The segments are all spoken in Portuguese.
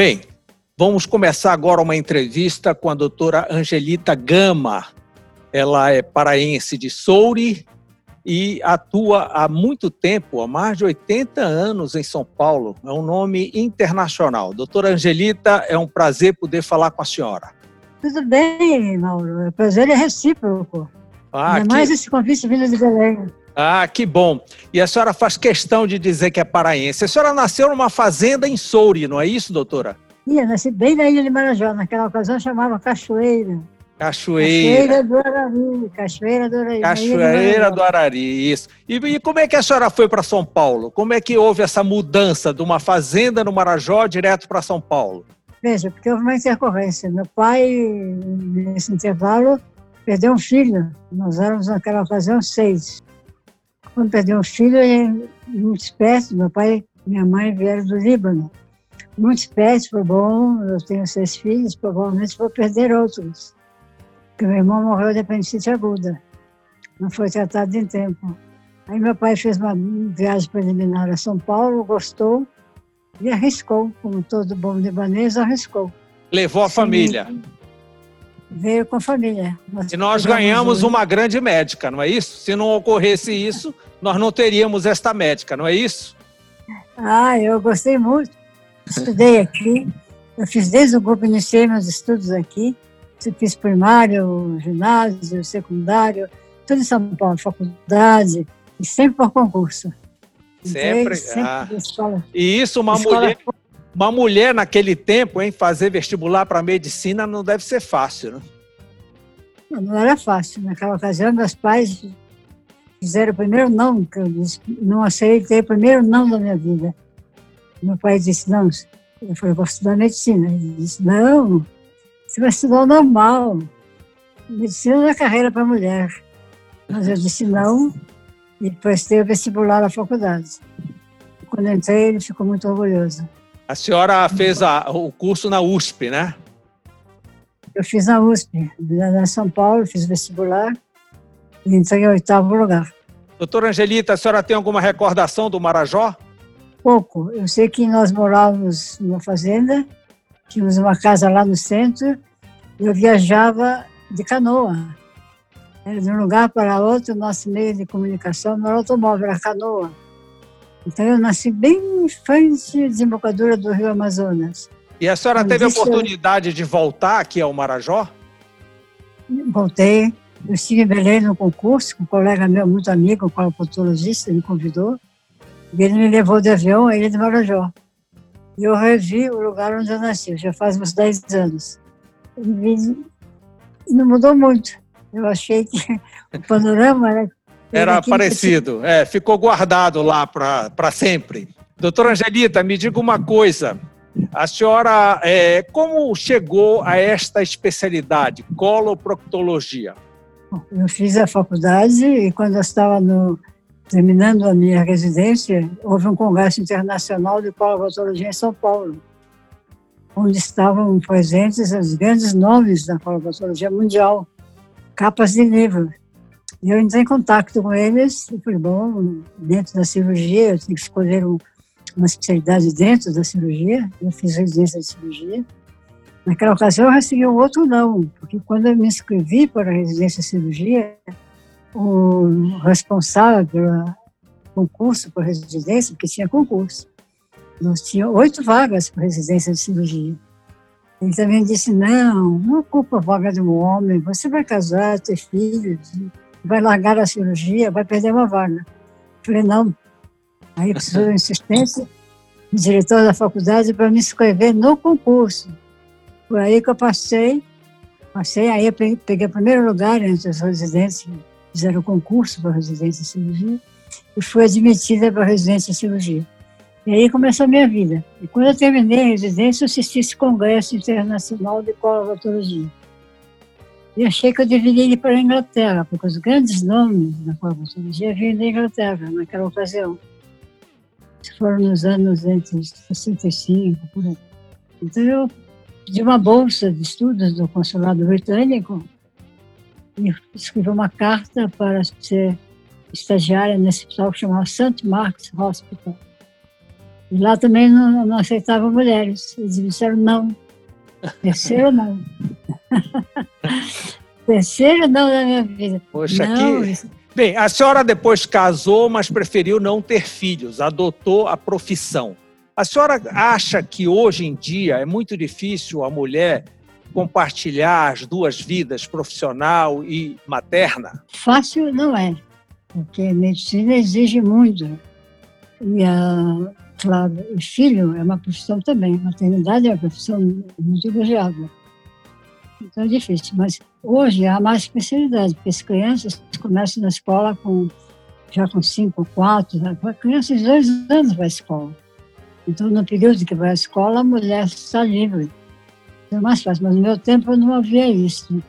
Bem, vamos começar agora uma entrevista com a doutora Angelita Gama. Ela é paraense de Souri e atua há muito tempo, há mais de 80 anos em São Paulo. É um nome internacional. Doutora Angelita, é um prazer poder falar com a senhora. Tudo bem, Mauro. O prazer é recíproco. Ah, Ainda que... mais esse convite vindo de Belém. Ah, que bom. E a senhora faz questão de dizer que é paraense. A senhora nasceu numa fazenda em Souri, não é isso, doutora? Ia, nasci bem na ilha de Marajó. Naquela ocasião chamava Cachoeira. Cachoeira. Cachoeira do Arari. Cachoeira do Arari. Cachoeira do Arari, isso. E, e, como é que a senhora foi para São Paulo? Como é que houve essa mudança de uma fazenda no Marajó direto para São Paulo? Veja, porque houve uma intercorrência. Meu pai, nesse intervalo, perdeu um filho. Nós éramos, naquela ocasião, seis. Quando perdeu um filho, ele, muito esperto, meu pai e minha mãe vieram do Líbano. Muito esperto, foi bom, eu tenho seis filhos, provavelmente vou perder outros. Porque meu irmão morreu de apendicite aguda. Não foi tratado em tempo. Aí meu pai fez uma viagem preliminar a São Paulo, gostou e arriscou, como todo bom libanês, arriscou. Levou a Sim, família. Veio com a família. Nós e nós ganhamos uma grande médica, não é isso? Se não ocorresse isso, nós não teríamos esta médica, não é isso? Ah, eu gostei muito. Estudei aqui. Eu fiz desde o grupo, iniciei meus estudos aqui. Fiz primário, ginásio, secundário, tudo em São Paulo, faculdade, e sempre por concurso. Sempre. sempre ah. escola, e isso, uma mulher. Uma mulher naquele tempo, hein, fazer vestibular para medicina não deve ser fácil, né? Não, não era fácil. Naquela ocasião, meus pais fizeram o primeiro não, que eu disse, não aceitei o primeiro não da minha vida. Meu pai disse, não, eu falei, vou estudar medicina. Ele disse, não, você vai estudar normal. Medicina não é carreira para mulher. Mas eu disse não, e prestei o vestibular à faculdade. Quando entrei, ele ficou muito orgulhoso. A senhora fez a, o curso na USP, né? Eu fiz na USP, na São Paulo, fiz vestibular e entrei em oitavo lugar. Doutora Angelita, a senhora tem alguma recordação do Marajó? Pouco. Eu sei que nós morávamos numa fazenda, tínhamos uma casa lá no centro, e eu viajava de canoa. Era de um lugar para outro, nosso meio de comunicação não era automóvel, era canoa. Então eu nasci bem em frente à desembocadura do Rio Amazonas. E a senhora teve a oportunidade de voltar aqui ao Marajó? Voltei. Eu estive em Belém no concurso, com um colega meu muito amigo, um colopontologista, me convidou. E ele me levou de avião a Ilha de Marajó. E eu revi o lugar onde eu nasci, já faz uns 10 anos. E não mudou muito. Eu achei que o panorama era era parecido, é, ficou guardado lá para sempre. Doutora Angelita, me diga uma coisa. A senhora, é, como chegou a esta especialidade, coloproctologia? Eu fiz a faculdade e quando eu estava no, terminando a minha residência, houve um congresso internacional de coloproctologia em São Paulo, onde estavam presentes os grandes nomes da coloproctologia mundial, capas de livro. Eu entrei em contato com eles e falei, bom, dentro da cirurgia, eu tenho que escolher um, uma especialidade dentro da cirurgia. Eu fiz residência de cirurgia. Naquela ocasião eu recebi um outro não, porque quando eu me inscrevi para a residência de cirurgia, o responsável pelo concurso para residência, porque tinha concurso, nós tínhamos oito vagas para residência de cirurgia. Ele também disse, não, não ocupa a vaga de um homem, você vai casar, ter filhos, vai largar a cirurgia, vai perder uma vaga. Falei, não. Aí precisou de insistência do diretor da faculdade para me inscrever no concurso. Por aí que eu passei, passei, aí eu peguei, o primeiro lugar entre os residentes fizeram o concurso para residência em cirurgia e fui admitida para residência em cirurgia. E aí começou a minha vida. E quando eu terminei a residência, eu assisti esse congresso internacional de colovatologia. E achei que eu deveria ir para a Inglaterra, porque os grandes nomes da farmacologia vinham da Inglaterra naquela ocasião. Isso foram nos anos entre 65, por aí. Então eu pedi uma bolsa de estudos do consulado britânico e escrevi uma carta para ser estagiária nesse hospital que chamava St. Mark's Hospital. E lá também não, não aceitavam mulheres. Eles disseram não. Terceiro não. Terceiro não na minha vida. Poxa, não, que... Bem, a senhora depois casou, mas preferiu não ter filhos, adotou a profissão. A senhora acha que hoje em dia é muito difícil a mulher compartilhar as duas vidas, profissional e materna? Fácil não é, porque a medicina exige muito. E, a, claro, o filho é uma profissão também, maternidade é uma profissão muito elogiável. Então é difícil, mas hoje há mais especialidade, porque as crianças começam na escola com, já com cinco, quatro, né? crianças de dois anos vai à escola. Então, no período que vai à escola, a mulher está livre. Então, é mais fácil, mas no meu tempo não havia isso.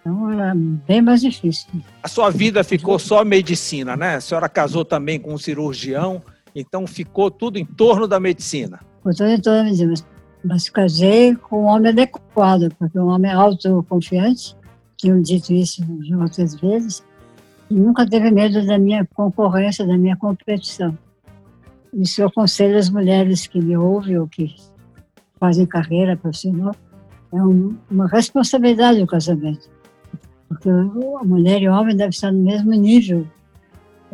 Então, era bem mais difícil. A sua vida ficou só medicina, né? A senhora casou também com um cirurgião, então ficou tudo em torno da medicina. Ficou tudo em torno da medicina mas casei com um homem adequado, porque um homem autoconfiante, tinham dito isso outras vezes, e nunca teve medo da minha concorrência, da minha competição. Isso eu aconselho as mulheres que me ouvem ou que fazem carreira profissional, é um, uma responsabilidade o casamento, porque a mulher e o homem devem estar no mesmo nível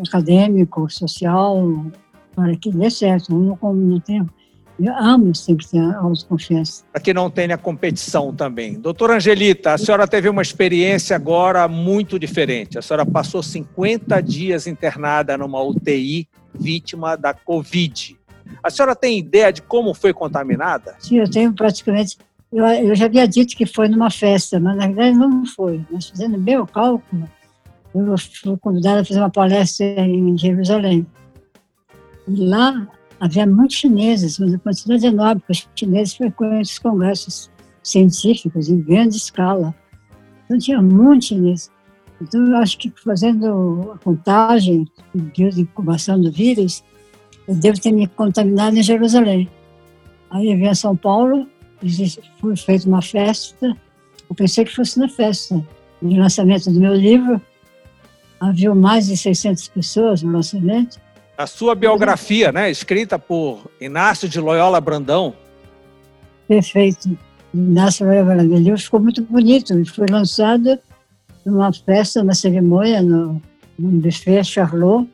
acadêmico, social, para que dê certo. Um não, não tem Ambos têm que ter autoconfiança. Para que não tenha competição também. Doutora Angelita, a senhora teve uma experiência agora muito diferente. A senhora passou 50 dias internada numa UTI, vítima da Covid. A senhora tem ideia de como foi contaminada? Sim, eu tenho praticamente. Eu, eu já havia dito que foi numa festa, mas na verdade não foi. Mas fazendo o cálculo, eu fui convidada a fazer uma palestra em Jerusalém. E lá havia muitos chineses, mas a quantidade enorme, porque os chineses frequentam os congressos científicos em grande escala. Então tinha muito chinês. Então eu acho que fazendo a contagem de incubação do vírus, eu devo ter me contaminado em Jerusalém. Aí eu vim a São Paulo, foi feita uma festa, eu pensei que fosse na festa, no lançamento do meu livro, havia mais de 600 pessoas no lançamento, a sua biografia, né, escrita por Inácio de Loyola Brandão. Perfeito. Inácio de Loyola Brandão. Ficou muito bonito. Foi lançado numa festa, numa cerimônia, no, no buffet Charlot.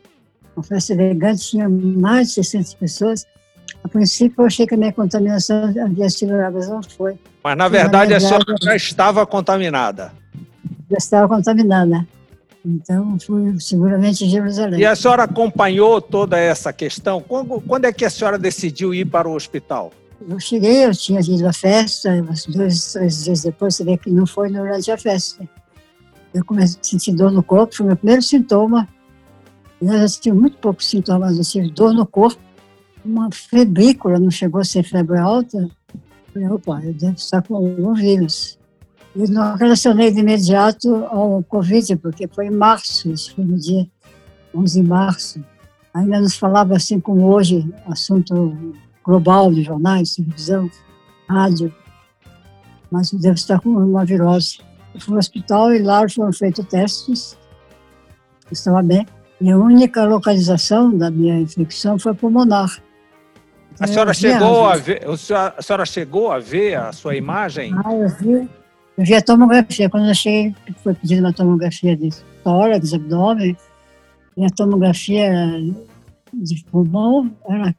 Uma festa elegante, tinha mais de 600 pessoas. A princípio, eu achei que a minha contaminação havia sido mas não foi. Mas, na verdade, na verdade, a senhora já estava contaminada. Já estava contaminada. Então, fui seguramente em Jerusalém. E a senhora acompanhou toda essa questão? Quando, quando, é que a senhora decidiu ir para o hospital? Eu cheguei, eu tinha ido à festa, dois, três dias depois, você vê que não foi durante a festa. Eu comecei a sentir dor no corpo, foi o meu primeiro sintoma. Eu já tive muito poucos sintomas, eu tive dor no corpo, uma febrícula, não chegou a ser febre alta. Eu falei, opa, eu devo estar com algum vírus. Eu não relacionei de imediato ao Covid, porque foi em março, isso foi no dia 11 de março. Ainda nos falava assim como hoje, assunto global de jornais, televisão, rádio. Mas eu devo estar com uma virose. Eu fui ao hospital e lá foram feitos testes. Eu estava bem. E a única localização da minha infecção foi pulmonar. A senhora, chegou a ver, a senhora chegou a ver a sua imagem? Ah, eu vi. Eu vi a tomografia. Quando eu cheguei, foi pedido uma tomografia de tórax, abdômen, e a tomografia de pulmão era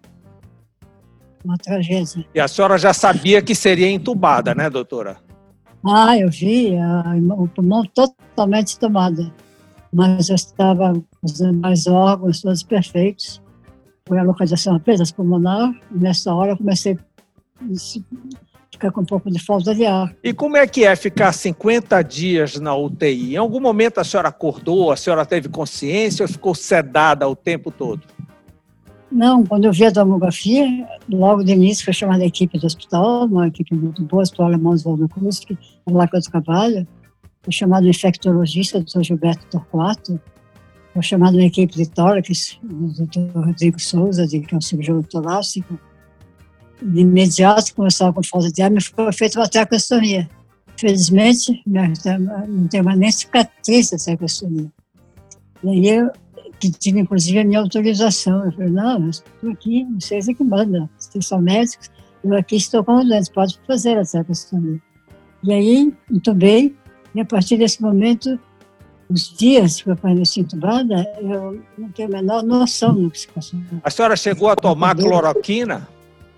uma tragédia. E a senhora já sabia que seria entubada, né, doutora? Ah, eu vi a, o pulmão totalmente tomado. Mas eu estava os demais órgãos todos perfeitos. Foi a localização apenas pulmonar. E nessa hora eu comecei a fica com um pouco de falta de ar. E como é que é ficar 50 dias na UTI? Em algum momento a senhora acordou, a senhora teve consciência ou ficou sedada o tempo todo? Não, quando eu vi a tomografia, logo de início foi chamada a equipe do hospital, uma equipe muito boa, o Hospital Alemão Oswaldo Cruz, que é lá que eu trabalho. Foi chamado o infectologista, o Dr. Gilberto Torquato. Foi chamado uma equipe de tórax, o Dr. Rodrigo Souza, que é um cirurgião torácico de imediato começava com falta de ar, me foi feita uma traqueostomia. Felizmente, não tem mais nem cicatriz da traqueostomia. E aí eu pedindo, inclusive, a minha autorização. Eu falei, não, estou aqui, vocês é que mandam, vocês são médicos, eu aqui estou com os doentes, pode fazer essa questão. E aí, entubei, e a partir desse momento, os dias que eu permaneci entubada, eu não tenho a menor noção do que se passou. A senhora chegou a tomar cloroquina?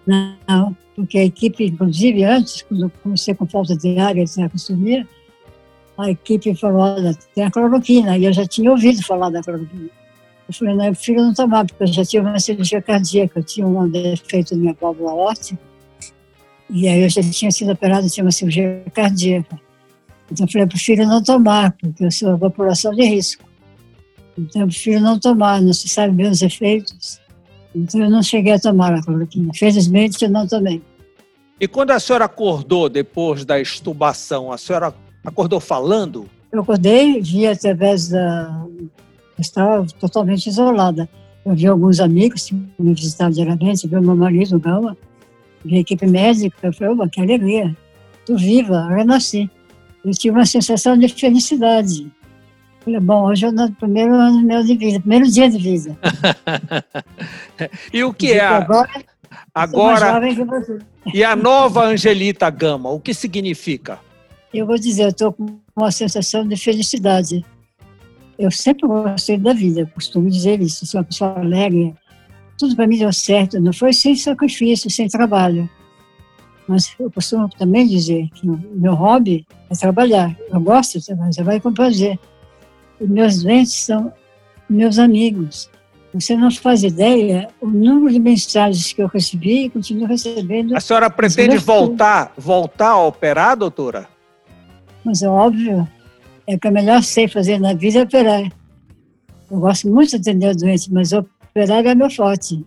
Não, porque a equipe, inclusive antes, quando comecei com falta de ar e consumir, a equipe falou, olha, tem a cloroquina, e eu já tinha ouvido falar da cloroquina. Eu falei, não, eu prefiro não tomar, porque eu já tinha uma cirurgia cardíaca, eu tinha um defeito na minha válvula óssea, e aí eu já tinha sido operado, tinha uma cirurgia cardíaca. Então eu falei, eu prefiro não tomar, porque eu sou uma população de risco. Então eu prefiro não tomar, não se sabe bem os efeitos. Então eu não cheguei a tomar a cloroquina. Felizmente eu não tomei. E quando a senhora acordou depois da estubação, a senhora acordou falando? Eu acordei, vi através da. Eu estava totalmente isolada. Eu vi alguns amigos que me visitavam diariamente, vi o meu marido, o Gama, vi a equipe médica. Eu falei, que alegria, estou viva, renasci. Eu tive uma sensação de felicidade. Falei, bom, hoje é o primeiro ano meu de vida, primeiro dia de vida. e o que é? Agora, agora e a nova Angelita Gama, o que significa? Eu vou dizer, eu estou com uma sensação de felicidade. Eu sempre gostei da vida, costumo dizer isso, sou uma pessoa alegre. Tudo para mim deu certo, não foi sem sacrifício, sem trabalho. Mas eu costumo também dizer que o meu hobby é trabalhar. Eu gosto de trabalhar, vai com prazer. E meus doentes são meus amigos. Você não faz ideia o número de mensagens que eu recebi e continuo recebendo. A senhora pretende voltar, voltar a operar, doutora? Mas é óbvio, é o que eu melhor sei fazer na vida é operar. Eu gosto muito de atender doente, mas operar é meu forte.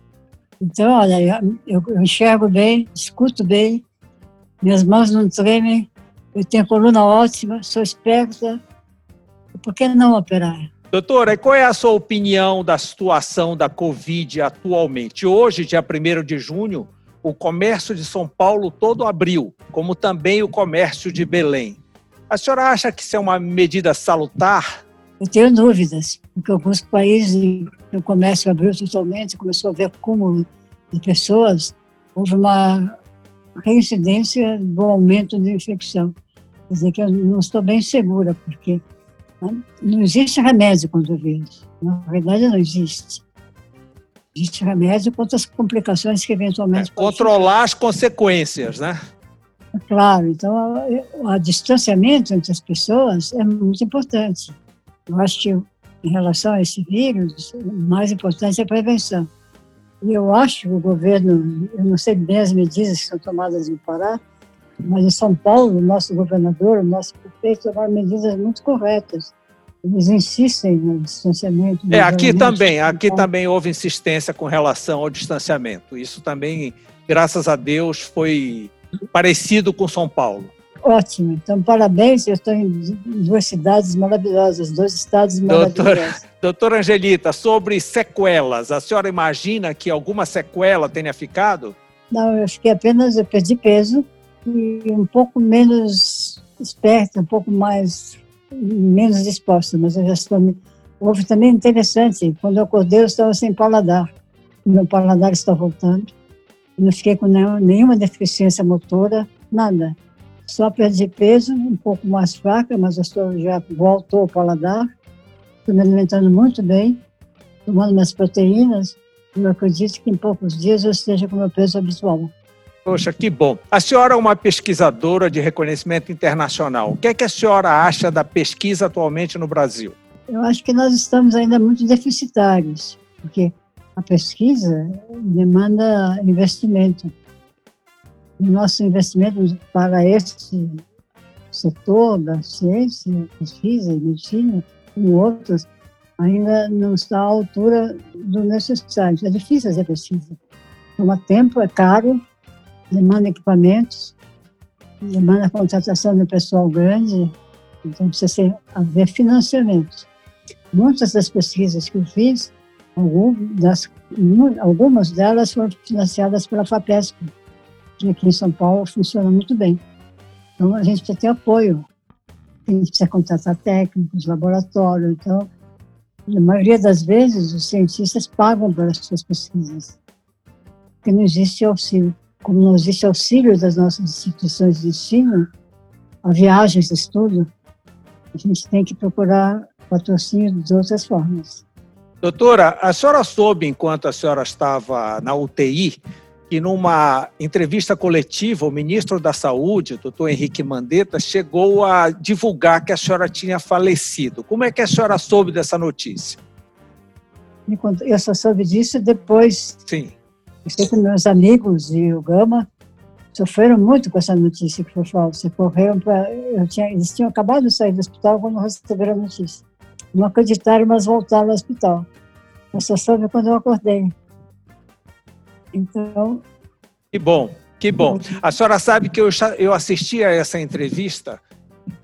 Então, olha, eu, eu enxergo bem, escuto bem, minhas mãos não tremem, eu tenho coluna ótima, sou esperta, por que não operar? Doutora, qual é a sua opinião da situação da Covid atualmente? Hoje, dia 1 de junho, o comércio de São Paulo todo abriu, como também o comércio de Belém. A senhora acha que isso é uma medida salutar? Eu tenho dúvidas, porque alguns países o comércio abriu totalmente, começou a haver acúmulo de pessoas, houve uma reincidência do aumento de infecção. Quer dizer que eu não estou bem segura, porque não existe remédio contra o vírus. Na verdade, não existe. Existe remédio contra as complicações que eventualmente... É, controlar as consequências, né? Claro, então o distanciamento entre as pessoas é muito importante. Eu acho que em relação a esse vírus, o mais importante é a prevenção. E eu acho que o governo, eu não sei bem as medidas que são tomadas no Pará, mas em São Paulo, o nosso governador, o nosso prefeito tomaram medidas muito corretas. Eles insistem no distanciamento. É, aqui também, aqui também houve insistência com relação ao distanciamento. Isso também, graças a Deus, foi parecido com São Paulo. Ótimo, então parabéns, eu estou em duas cidades maravilhosas, dois estados maravilhosos. Doutor, doutora Angelita, sobre sequelas, a senhora imagina que alguma sequela tenha ficado? Não, eu fiquei apenas, eu perdi peso, e um pouco menos esperta, um pouco mais menos disposta, mas eu já estou. Houve também interessante, quando eu acordei eu estava sem paladar, meu paladar está voltando, não fiquei com nenhuma deficiência motora, nada. Só perdi peso, um pouco mais fraca, mas eu estou, já voltou ao paladar, estou me alimentando muito bem, tomando minhas proteínas, e eu acredito que em poucos dias eu esteja com meu peso habitual. Poxa, que bom. A senhora é uma pesquisadora de reconhecimento internacional. O que é que a senhora acha da pesquisa atualmente no Brasil? Eu acho que nós estamos ainda muito deficitários, porque a pesquisa demanda investimento. O nosso investimento para esse setor da ciência, pesquisa e medicina, e outros, ainda não está à altura do necessário. É difícil fazer pesquisa. Toma tempo, é caro, demanda equipamentos, demanda contratação de pessoal grande, então precisa haver financiamento. Muitas das pesquisas que eu fiz, algumas delas foram financiadas pela FAPESP, que aqui em São Paulo funciona muito bem. Então a gente precisa ter apoio, a gente precisa contratar técnicos, laboratório, então Na maioria das vezes, os cientistas pagam pelas suas pesquisas, porque não existe auxílio. Como não existe auxílio das nossas instituições de ensino, a viagens de estudo, a gente tem que procurar patrocínio de outras formas. Doutora, a senhora soube, enquanto a senhora estava na UTI, que numa entrevista coletiva, o ministro da Saúde, doutor Henrique Mandetta, chegou a divulgar que a senhora tinha falecido. Como é que a senhora soube dessa notícia? Eu só soube disso depois. Sim. Eu sei que meus amigos e o Gama sofreram muito com essa notícia que foi falsa. Correram para. Eles tinham acabado de sair do hospital quando receberam a notícia. Não acreditaram, mas voltaram ao hospital. Eu só soube quando eu acordei. Então. Que bom, que bom. A senhora sabe que eu, eu assisti a essa entrevista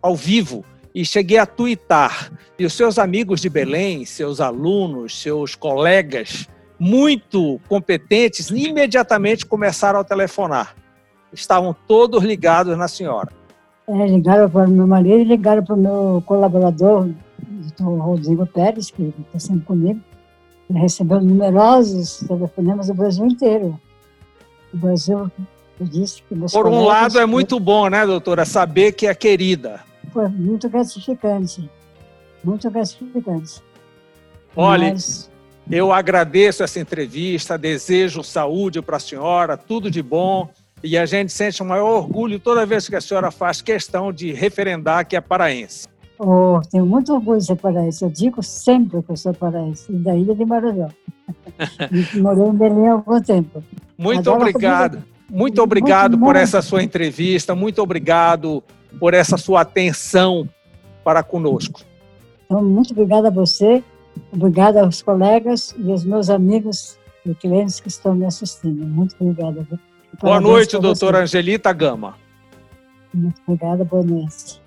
ao vivo e cheguei a tuitar. E os seus amigos de Belém, seus alunos, seus colegas, muito competentes, imediatamente começaram a telefonar. Estavam todos ligados na senhora. É, ligaram para o meu marido e ligaram para o meu colaborador, o Rodrigo Pérez, que está sempre comigo recebeu numerosos telefonemas do Brasil inteiro. O Brasil disse que Por um lado é muito bom, né, doutora, saber que é querida. Foi muito gratificante, muito gratificante. Olha, Mas... eu agradeço essa entrevista, desejo saúde para a senhora, tudo de bom. E a gente sente o maior orgulho toda vez que a senhora faz questão de referendar que é paraense. Oh, tenho muito orgulho de ser paraense. Eu digo sempre que eu sou paraense, da ilha de Marajó. Morei em Belém há algum tempo. Muito Agora, obrigado. Muito obrigado muito por essa sua entrevista. Muito obrigado por essa sua atenção para conosco. Então, muito obrigada a você, obrigada aos colegas e aos meus amigos e clientes que estão me assistindo. Muito obrigada. Boa noite, doutora Angelita Gama. Muito obrigada, boa noite.